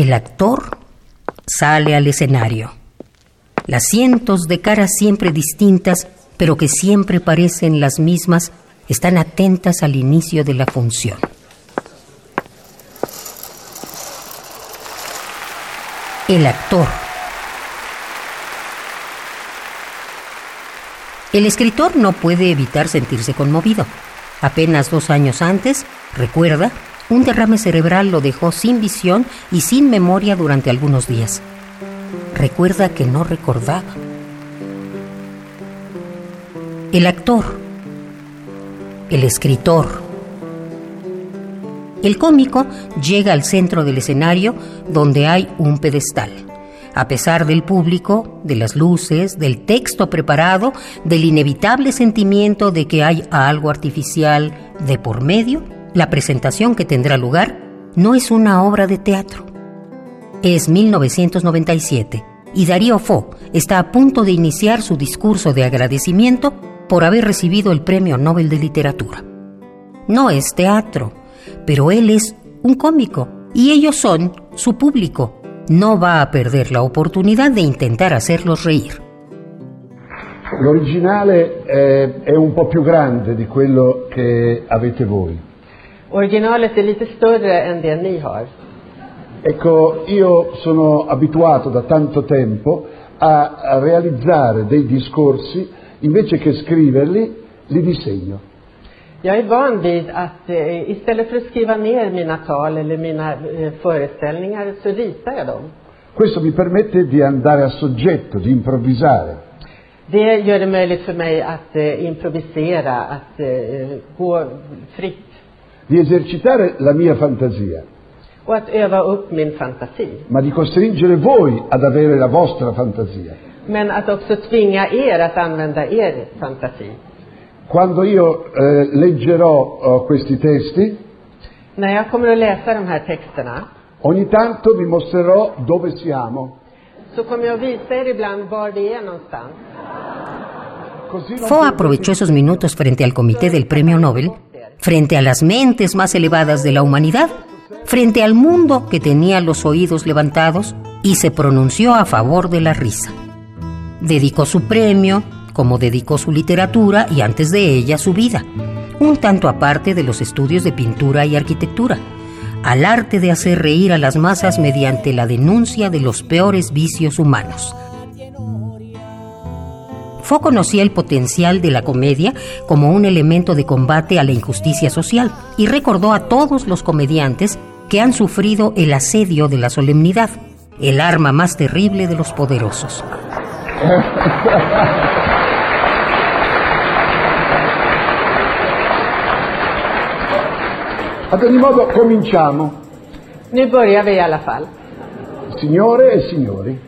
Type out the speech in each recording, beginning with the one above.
El actor sale al escenario. Las cientos de caras siempre distintas, pero que siempre parecen las mismas, están atentas al inicio de la función. El actor. El escritor no puede evitar sentirse conmovido. Apenas dos años antes, recuerda, un derrame cerebral lo dejó sin visión y sin memoria durante algunos días. Recuerda que no recordaba. El actor. El escritor. El cómico llega al centro del escenario donde hay un pedestal. A pesar del público, de las luces, del texto preparado, del inevitable sentimiento de que hay algo artificial de por medio, la presentación que tendrá lugar no es una obra de teatro. Es 1997 y Darío Fo está a punto de iniciar su discurso de agradecimiento por haber recibido el Premio Nobel de Literatura. No es teatro, pero él es un cómico y ellos son su público. No va a perder la oportunidad de intentar hacerlos reír. L'originale è, è un po' più grande di quello che avete voi. Originalet är lite större än det ni har. Ecco, io sono abituato da tanto tempo a, a realizzare dei discorsi, invece che scriverli, li disegno. Jag är van vid att eh, istället för att skriva ner mina tal eller mina eh, föreställningar så ritar jag dem. Questo mi permette di andare a soggetto, di improvvisare. Det gör det möjligt för mig att eh, improvisera, att eh, gå fritt di esercitare la mia fantasia, och att öva upp min fantasi. ma di costringere voi ad avere la vostra fantasia. Men att också tvinga er att använda er fantasi. Quando io eh, leggerò eh, questi testi, När jag kommer att läsa de här texterna ogni tanto vi mostrerò dove siamo. så kommer jag visa er ibland var vi är någonstans. Così non Fo aprovechó esos minutos frente al comité del Premio Nobel, frente a las mentes más elevadas de la humanidad, frente al mundo que tenía los oídos levantados y se pronunció a favor de la risa. Dedicó su premio, como dedicó su literatura y antes de ella su vida, un tanto aparte de los estudios de pintura y arquitectura, al arte de hacer reír a las masas mediante la denuncia de los peores vicios humanos. Fo conocía el potencial de la comedia como un elemento de combate a la injusticia social y recordó a todos los comediantes que han sufrido el asedio de la solemnidad, el arma más terrible de los poderosos. Ad ogni modo, cominciamo. Nu börjar vi i alla fall. Signore e signori,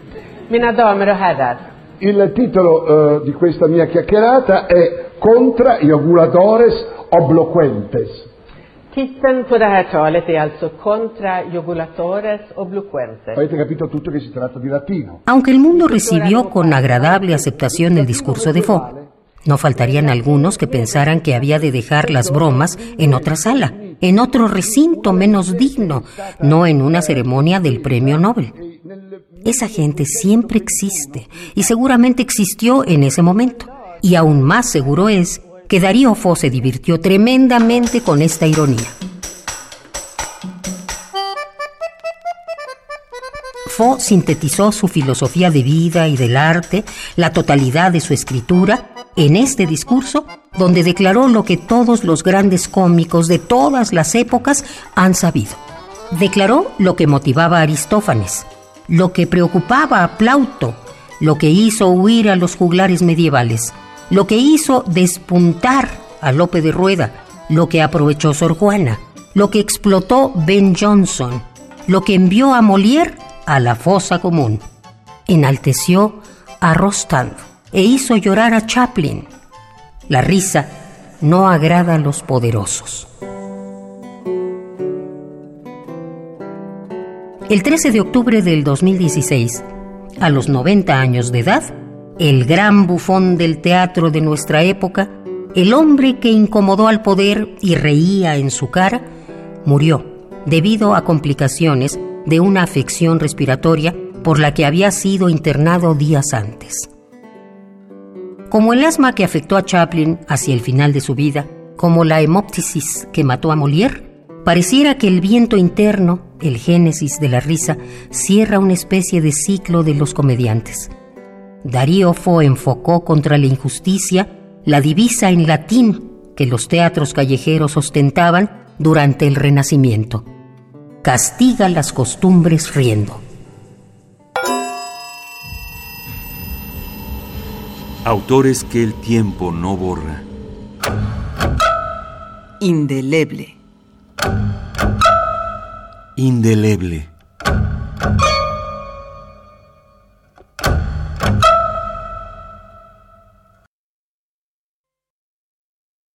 Mina damer och herrar. Il titolo eh, di questa mia chiacchierata è Contra i oguladores obloquentes. Titeln på det här talet är alltså Contra Jugulatores Obloquentes. Avete capito tutto che si tratta di latino. Aunque el mundo recibió con agradable aceptación el discurso de Fo, no faltarían algunos que pensaran que había de dejar las bromas en otra sala, en otro recinto menos digno, no en una ceremonia del premio Nobel. Esa gente siempre existe y seguramente existió en ese momento. Y aún más seguro es que Darío Fo se divirtió tremendamente con esta ironía. Fo sintetizó su filosofía de vida y del arte, la totalidad de su escritura, en este discurso donde declaró lo que todos los grandes cómicos de todas las épocas han sabido. Declaró lo que motivaba a Aristófanes, lo que preocupaba a Plauto, lo que hizo huir a los juglares medievales, lo que hizo despuntar a Lope de Rueda, lo que aprovechó Sor Juana, lo que explotó Ben Jonson, lo que envió a Molière a la fosa común. Enalteció a Rostand e hizo llorar a Chaplin. La risa no agrada a los poderosos. El 13 de octubre del 2016, a los 90 años de edad, el gran bufón del teatro de nuestra época, el hombre que incomodó al poder y reía en su cara, murió debido a complicaciones de una afección respiratoria por la que había sido internado días antes. Como el asma que afectó a Chaplin hacia el final de su vida, como la hemoptisis que mató a Molière, pareciera que el viento interno, el génesis de la risa, cierra una especie de ciclo de los comediantes. Darío Fo enfocó contra la injusticia la divisa en latín que los teatros callejeros ostentaban durante el Renacimiento. Castiga las costumbres riendo. Autores que el tiempo no borra. Indeleble indeleble.